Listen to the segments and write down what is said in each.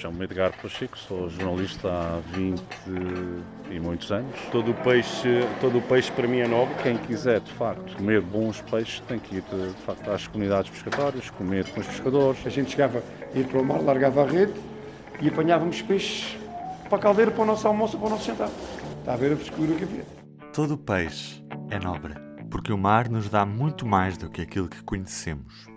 Chamo-me Edgar Pacheco, sou jornalista há 20 e muitos anos. Todo o peixe, todo o peixe para mim é nobre. Quem quiser, de facto, comer bons peixes tem que ir, de facto, às comunidades pescatórias, comer com os pescadores. A gente chegava, ia para o mar, largava a rede e apanhávamos peixes para a caldeira, para o nosso almoço, para o nosso jantar. Está a ver a frescura que havia. Todo o peixe é nobre, porque o mar nos dá muito mais do que aquilo que conhecemos.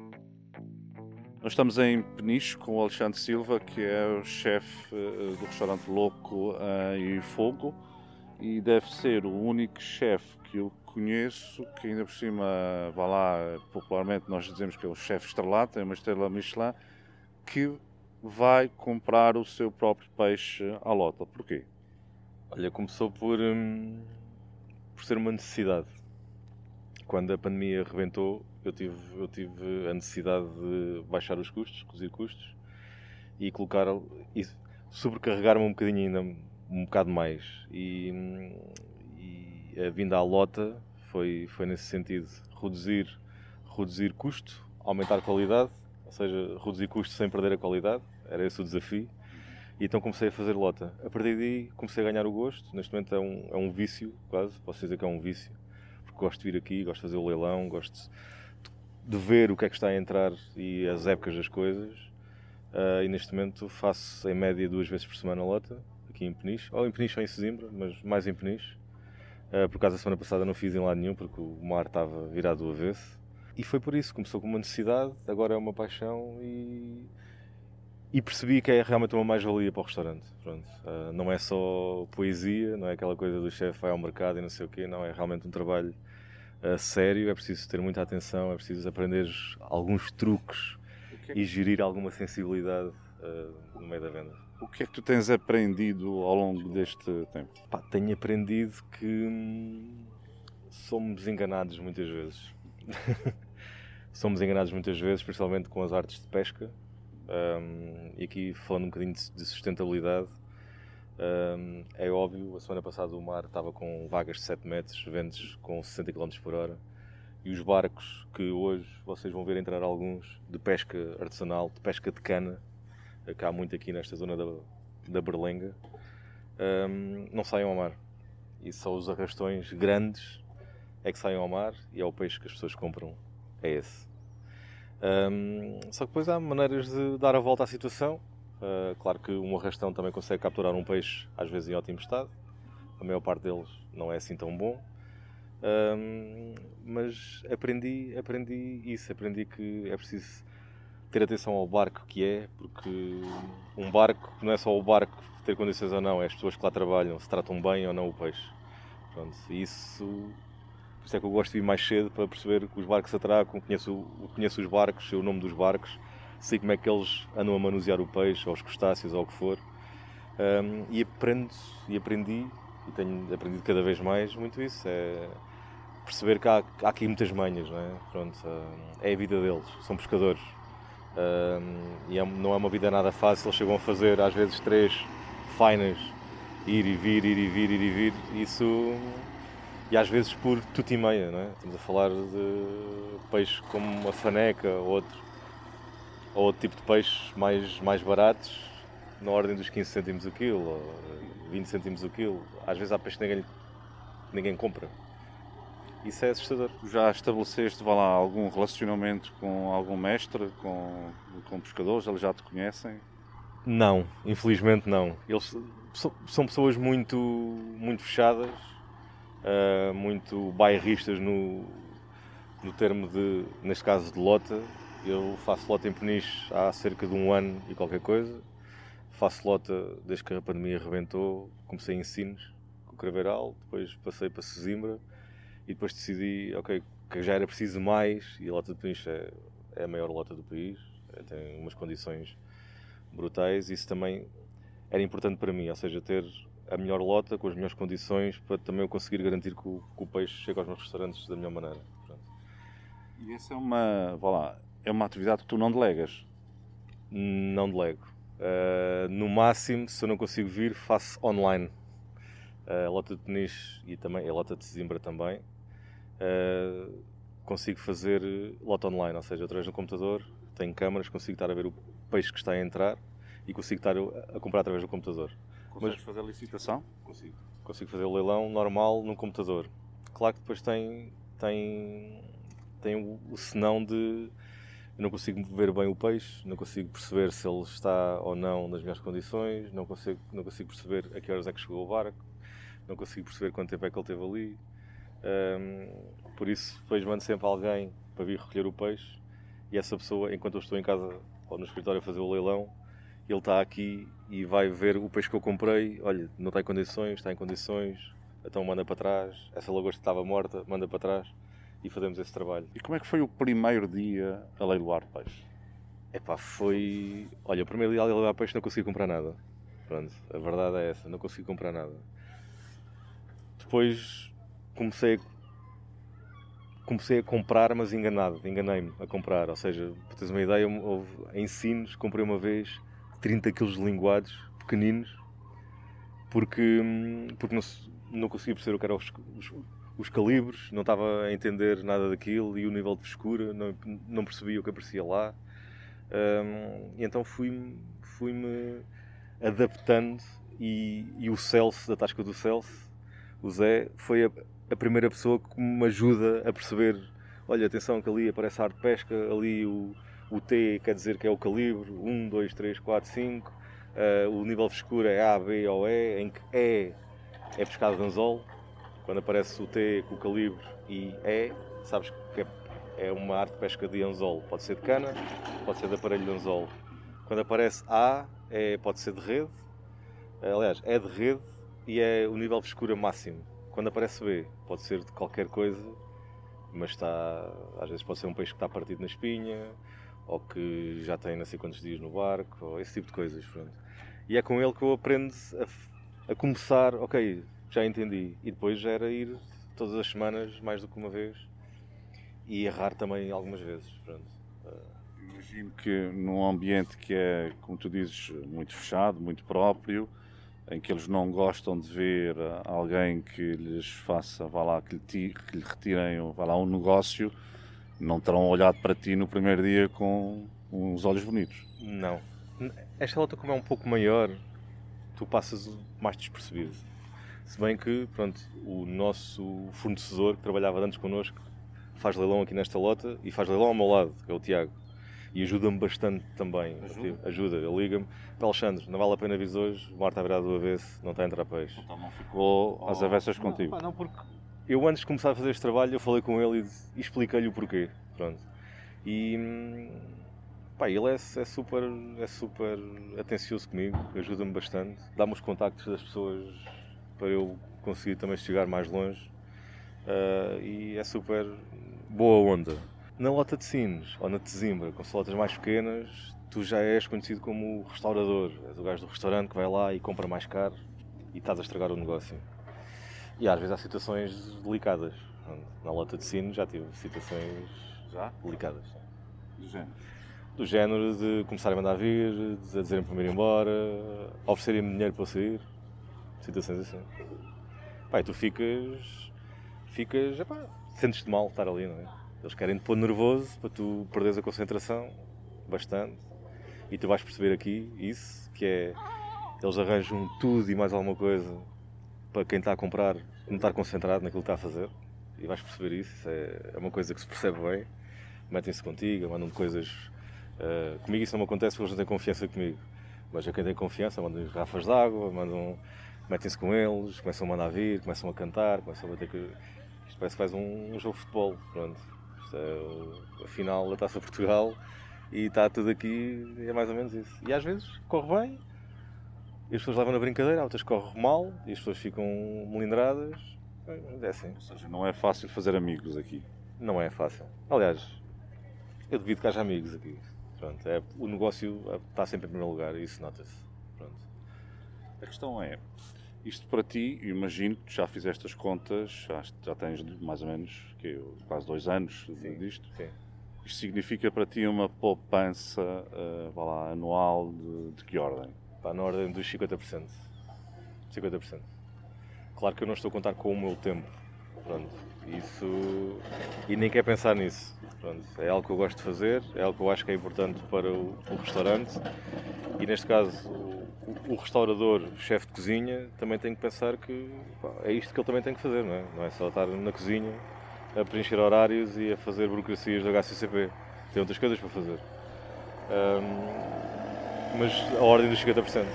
Nós estamos em Peniche com o Alexandre Silva, que é o chefe eh, do restaurante Louco uh, e Fogo, e deve ser o único chefe que eu conheço que ainda por cima, vá lá, popularmente nós dizemos que é o chefe estrelado, tem uma estrela Michelin, que vai comprar o seu próprio peixe à lota. Porquê? Olha, começou por, hum, por ser uma necessidade. Quando a pandemia rebentou, eu tive, eu tive a necessidade de baixar os custos, reduzir custos e colocar e sobrecarregar-me um bocadinho ainda, um bocado mais. E, e a vinda à lota foi, foi nesse sentido, reduzir, reduzir custo, aumentar qualidade, ou seja, reduzir custo sem perder a qualidade, era esse o desafio. E então comecei a fazer lota. A partir daí comecei a ganhar o gosto. Neste momento é um, é um vício, quase, posso dizer que é um vício. Gosto de vir aqui, gosto de fazer o leilão, gosto de ver o que é que está a entrar e as épocas das coisas. Uh, e neste momento faço em média duas vezes por semana lota, aqui em Peniche, ou em Peniche ou em Sesimbra, mas mais em Peniche. Uh, por causa da semana passada não fiz em lado nenhum porque o mar estava virado do avesso. E foi por isso, começou com uma necessidade, agora é uma paixão e, e percebi que é realmente uma mais-valia para o restaurante. Pronto. Uh, não é só poesia, não é aquela coisa do chefe vai ao mercado e não sei o quê, não, é realmente um trabalho a sério, é preciso ter muita atenção, é preciso aprender alguns truques é que... e gerir alguma sensibilidade uh, no meio da venda. O que é que tu tens aprendido ao longo deste tempo? Pá, tenho aprendido que hum, somos enganados muitas vezes. somos enganados muitas vezes, principalmente com as artes de pesca. Um, e aqui falando um bocadinho de sustentabilidade, um, é óbvio, a semana passada o mar estava com vagas de 7 metros, ventos com 60 km por hora. E os barcos que hoje vocês vão ver entrar alguns de pesca artesanal, de pesca de cana, que há muito aqui nesta zona da, da Berlenga, um, não saem ao mar. E só os arrastões grandes é que saem ao mar e é o peixe que as pessoas compram. É esse. Um, só que depois há maneiras de dar a volta à situação Uh, claro que um arrastão também consegue capturar um peixe, às vezes em ótimo estado. A maior parte deles não é assim tão bom. Uh, mas aprendi, aprendi isso, aprendi que é preciso ter atenção ao barco que é, porque um barco não é só o barco ter condições ou não, é as pessoas que lá trabalham, se tratam bem ou não o peixe. Pronto, isso, isso é que eu gosto de ir mais cedo para perceber que os barcos atracam, conheço, conheço os barcos, sei o nome dos barcos, sei como é que eles andam a manusear o peixe, ou os crustáceos, ou o que for. Um, e aprendo, e aprendi, e tenho aprendido cada vez mais muito isso, é perceber que há, há aqui muitas manhas, não é? Pronto, é a vida deles, são pescadores. Um, e é, não é uma vida nada fácil, eles chegam a fazer às vezes três fainas, ir e vir, ir e vir, ir e vir, isso e às vezes por tudo e meia, não é? Estamos a falar de peixes como uma faneca, outro ou outro tipo de peixes mais, mais baratos, na ordem dos 15 cêntimos o quilo, ou 20 cêntimos o quilo. Às vezes há peixe que ninguém, ninguém compra. Isso é assustador. Já estabeleceste, vá lá, algum relacionamento com algum mestre, com, com pescadores? Eles já te conhecem? Não, infelizmente não. Eles são, são pessoas muito, muito fechadas, uh, muito bairristas no, no termo de, neste caso, de lota, eu faço lota em Peniche há cerca de um ano e qualquer coisa. Faço lota desde que a pandemia arrebentou. Comecei em Sines, com o Craveiral, depois passei para Sesimbra e depois decidi, ok, que já era preciso mais e a lota de Peniche é, é a maior lota do país, é, tem umas condições brutais. Isso também era importante para mim, ou seja, ter a melhor lota com as melhores condições para também eu conseguir garantir que o, que o peixe chega aos meus restaurantes da melhor maneira. E essa é uma, vá lá, é uma atividade que tu não delegas? Não delego. Uh, no máximo, se eu não consigo vir, faço online. Uh, a lota de Peniche e também a lota de Zimbra também. Uh, consigo fazer lota online, ou seja, através do computador, tenho câmaras, consigo estar a ver o peixe que está a entrar e consigo estar a comprar através do computador. Consegues Mas, fazer licitação? Consigo. Consigo fazer o leilão normal num computador. Claro que depois tem, tem, tem o, o senão de eu não consigo ver bem o peixe, não consigo perceber se ele está ou não nas minhas condições, não consigo, não consigo perceber a que horas é que chegou o barco, não consigo perceber quanto tempo é que ele teve ali. Um, por isso, depois mando sempre alguém para vir recolher o peixe e essa pessoa, enquanto eu estou em casa ou no escritório a fazer o leilão, ele está aqui e vai ver o peixe que eu comprei. Olha, não está em condições, está em condições, então manda para trás. Essa lagosta estava morta, manda para trás e fazemos esse trabalho. E como é que foi o primeiro dia a leiloar peixe? Epá, foi... Olha, o primeiro dia a leiloar peixe não consegui comprar nada. Pronto, a verdade é essa, não consegui comprar nada. Depois comecei a... comecei a comprar, mas enganado, enganei-me a comprar. Ou seja, para teres uma ideia, houve ensinos, comprei uma vez 30 kg de linguados, pequeninos, porque, hum, porque não, não conseguia perceber o que eram os, os os calibres, não estava a entender nada daquilo e o nível de frescura, não, não percebia o que aparecia lá. Um, e então fui-me fui adaptando e, e, o Celso, da Tasca do Celso, o Zé, foi a, a, primeira pessoa que me ajuda a perceber olha, atenção que ali aparece a arte de pesca, ali o, o T quer dizer que é o calibre, 1, 2, 3, 4, 5, uh, o nível de frescura é A, B ou E, em que E é pescado de anzol, quando aparece o T com o calibre e E, sabes que é uma arte de pesca de anzol. Pode ser de cana, pode ser de aparelho de anzol. Quando aparece A, é, pode ser de rede, aliás, é de rede e é o nível de escura máximo. Quando aparece B, pode ser de qualquer coisa, mas está, às vezes pode ser um peixe que está partido na espinha, ou que já tem não sei quantos dias no barco, ou esse tipo de coisas. Pronto. E é com ele que eu aprendo a, a começar, ok, já entendi. E depois era ir todas as semanas, mais do que uma vez, e errar também algumas vezes. Pronto. Imagino que num ambiente que é, como tu dizes, muito fechado, muito próprio, em que eles não gostam de ver alguém que lhes faça, vá lá, que lhe, que lhe retirem, vá lá, um negócio, não terão olhado para ti no primeiro dia com uns olhos bonitos. Não. Esta lota, como é um pouco maior, tu passas mais despercebido. Se bem que, pronto, o nosso fornecedor que trabalhava antes connosco faz leilão aqui nesta lota e faz leilão ao meu lado, que é o Tiago. E ajuda-me bastante também. Ajuda? Ajuda. Ele liga-me. Alexandre, não vale a pena vir hoje, o mar está virado do avesso, não está a entrar peixe. Então não ficou às avessas não, contigo? Não, não, porque eu antes de começar a fazer este trabalho, eu falei com ele e, expliquei-lhe o porquê. Pronto. E pá, ele é, é, super, é super atencioso comigo, ajuda-me bastante, dá-me os contactos das pessoas para eu conseguir também chegar mais longe uh, e é super boa onda. Na Lota de Sines ou na Tesimbra, com lotas mais pequenas, tu já és conhecido como restaurador, és o gajo do restaurante que vai lá e compra mais caro e estás a estragar o negócio. E às vezes há situações delicadas. Na Lota de Sines já tive situações já? delicadas. Do género? Do género de começarem a mandar vir, de dizerem para me ir embora, oferecerem-me dinheiro para eu sair situações assim. E tu ficas. ficas. Epá, sentes-te mal estar ali, não é? Eles querem te pôr nervoso para tu perderes a concentração bastante. E tu vais perceber aqui isso, que é. Eles arranjam tudo e mais alguma coisa para quem está a comprar não estar concentrado naquilo que está a fazer. E vais perceber isso, isso é, é uma coisa que se percebe bem. Metem-se contigo, mandam coisas. Uh, comigo isso não me acontece porque eles não têm confiança comigo. Mas a quem tem confiança mandam garrafas de água, mandam metem-se com eles, começam a mandar vir, começam a cantar, começam a bater. Isto parece faz um, um jogo de futebol, pronto. Isto é a final da Taça Portugal e está tudo aqui, é mais ou menos isso. E às vezes corre bem, e as pessoas levam na brincadeira, outras corre mal, e as pessoas ficam melindradas, é assim. Ou seja, não é fácil fazer amigos aqui. Não é fácil. Aliás, eu devido que haja amigos aqui. Pronto, é, o negócio está sempre em primeiro lugar e isso nota-se. A questão é, isto para ti, imagino que já fizeste as contas, já, já tens mais ou menos que, quase dois anos sim, disto. Sim. Isto significa para ti uma poupança uh, lá, anual de, de que ordem? Está na ordem dos 50%. 50%. Claro que eu não estou a contar com o meu tempo. Pronto, isso. E nem quer pensar nisso. Pronto, é algo que eu gosto de fazer, é algo que eu acho que é importante para o, o restaurante E neste caso, o, o restaurador, o chefe de cozinha, também tem que pensar que pá, é isto que ele também tem que fazer, não é? Não é só estar na cozinha a preencher horários e a fazer burocracias do HCCP. Tem outras coisas para fazer. Um, mas a ordem dos 50%.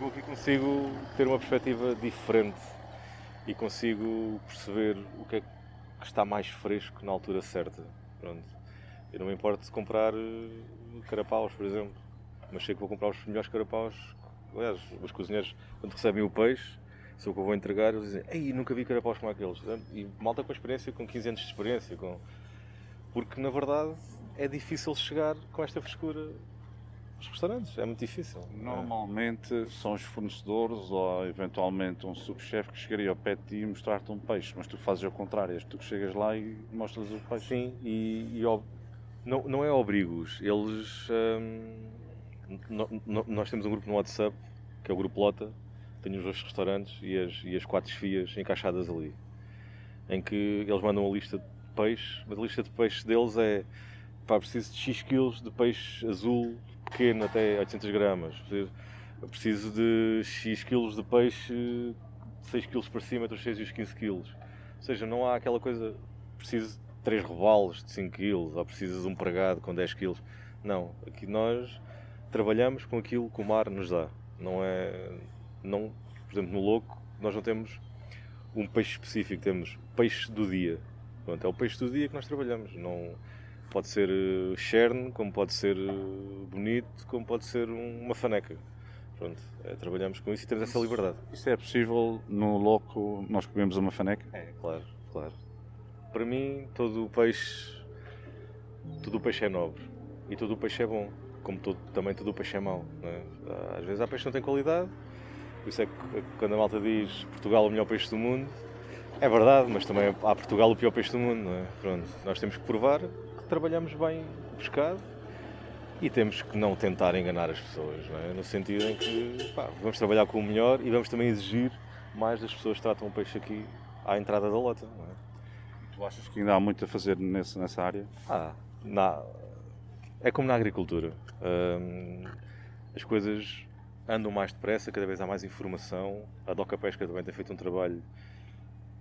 Eu aqui consigo ter uma perspectiva diferente e consigo perceber o que é que está mais fresco na altura certa. Pronto. Eu não me importo de comprar eh, carapaus, por exemplo, mas sei que vou comprar os melhores carapaus. Aliás, os cozinheiros, quando recebem o peixe, se o que eu vou entregar, eles dizem: Ei, nunca vi carapaus como aqueles. E malta com experiência, com 15 anos de experiência. Com... Porque na verdade é difícil chegar com esta frescura aos restaurantes, é muito difícil. Normalmente são os fornecedores ou eventualmente um subchefe que chegaria ao pé de ti e mostrar-te um peixe, mas tu fazes ao contrário, és tu que chegas lá e mostras o peixe. Sim, e, e não, não é obrigos, eles. Hum, no, no, nós temos um grupo no WhatsApp, que é o Grupo Lota, tem os dois restaurantes e as, e as quatro esfias encaixadas ali, em que eles mandam a lista de peixe, mas a lista de peixe deles é pá, preciso de X quilos de peixe azul pequeno até 800 gramas, preciso de X quilos de peixe 6 quilos para cima entre os 6 e os 15 quilos. Ou seja, não há aquela coisa, preciso de 3 robalos de 5 quilos ou precisas de um pregado com 10 quilos. Não, aqui nós trabalhamos com aquilo que o mar nos dá. Não é. Não, por exemplo, no Louco, nós não temos um peixe específico, temos peixe do dia. Pronto, é o peixe do dia que nós trabalhamos. Não, pode ser cherne, eh, como pode ser eh, bonito, como pode ser uma faneca. Pronto, é, trabalhamos com isso e temos essa liberdade. Isso é possível no Louco nós comemos uma faneca? É, claro, claro. Para mim, todo o peixe, todo o peixe é nobre e todo o peixe é bom como todo, também todo o peixe é mau. É? Às vezes há peixe que não tem qualidade, por isso é que quando a malta diz Portugal é o melhor peixe do mundo, é verdade, mas também há Portugal o pior peixe do mundo. É? Pronto, nós temos que provar trabalhamos bem o pescado e temos que não tentar enganar as pessoas, é? no sentido em que pá, vamos trabalhar com o melhor e vamos também exigir mais das pessoas que tratam o peixe aqui à entrada da lota. É? Tu achas que ainda há muito a fazer nesse, nessa área? Ah, na, é como na agricultura. as coisas andam mais depressa, cada vez há mais informação. A Doca Pesca também tem feito um trabalho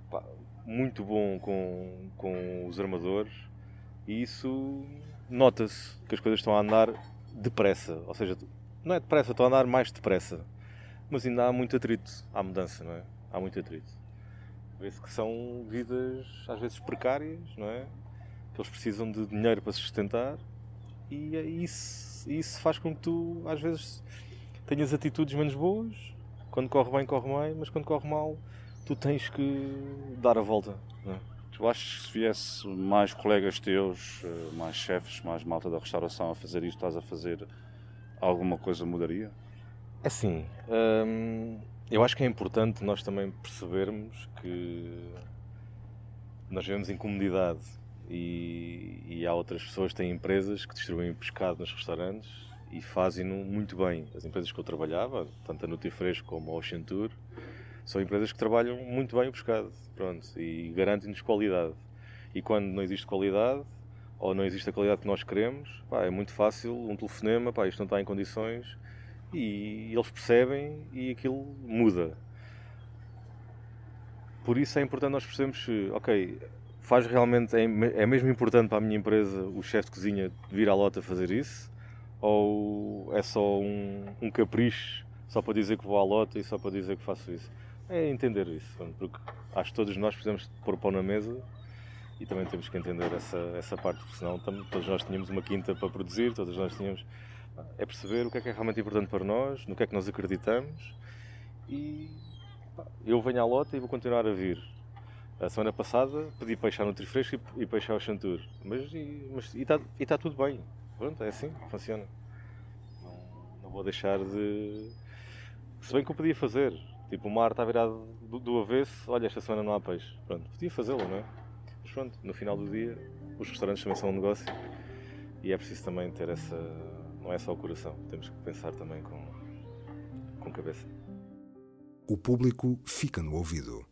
pá, muito bom com, com os armadores e isso nota-se que as coisas estão a andar depressa. Ou seja, não é depressa, estão a andar mais depressa. Mas ainda há muito atrito à mudança, não é? Há muito atrito. Vê-se que são vidas às vezes precárias, não é? Que eles precisam de dinheiro para se sustentar e é isso, isso faz com que tu, às vezes, tenhas atitudes menos boas. Quando corre bem, corre bem, mas quando corre mal, tu tens que dar a volta. É? Tu achas que se viesse mais colegas teus, eh, mais chefes, mais malta da restauração a fazer isto, estás a fazer, alguma coisa mudaria? Assim, hum, eu acho que é importante nós também percebermos que nós vivemos em comunidade e, e há outras pessoas que têm empresas que distribuem pescado nos restaurantes e fazem-no muito bem. As empresas que eu trabalhava, tanto a Nutrifresco como a Ocean Tour, são empresas que trabalham muito bem o pescado pronto, e garantem-nos qualidade. E quando não existe qualidade, ou não existe a qualidade que nós queremos, pá, é muito fácil um telefonema, pá, isto não está em condições, e eles percebem e aquilo muda. Por isso é importante nós percebermos se, ok, faz realmente, é, é mesmo importante para a minha empresa o chefe de cozinha vir à lota fazer isso? Ou é só um, um capricho só para dizer que vou à lota e só para dizer que faço isso? É entender isso, porque acho que todos nós precisamos pôr pão na mesa e também temos que entender essa, essa parte, porque senão todos nós tínhamos uma quinta para produzir, todos nós tínhamos. É perceber o que é que é realmente importante para nós, no que é que nós acreditamos e pá, eu venho à lota e vou continuar a vir. A semana passada pedi peixe à Nutrifresco e, e peixe ao Chantur. Mas está tá tudo bem. Pronto, é assim, funciona. Não, não, vou deixar de. Se bem que eu podia fazer. Tipo, o mar está virado do, do avesso, olha, esta semana não há peixe. Pronto, podia fazê-lo, não é? Mas pronto, no final do dia, os restaurantes também são um negócio e é preciso também ter essa. Não é só o coração, temos que pensar também com, com cabeça. O público fica no ouvido.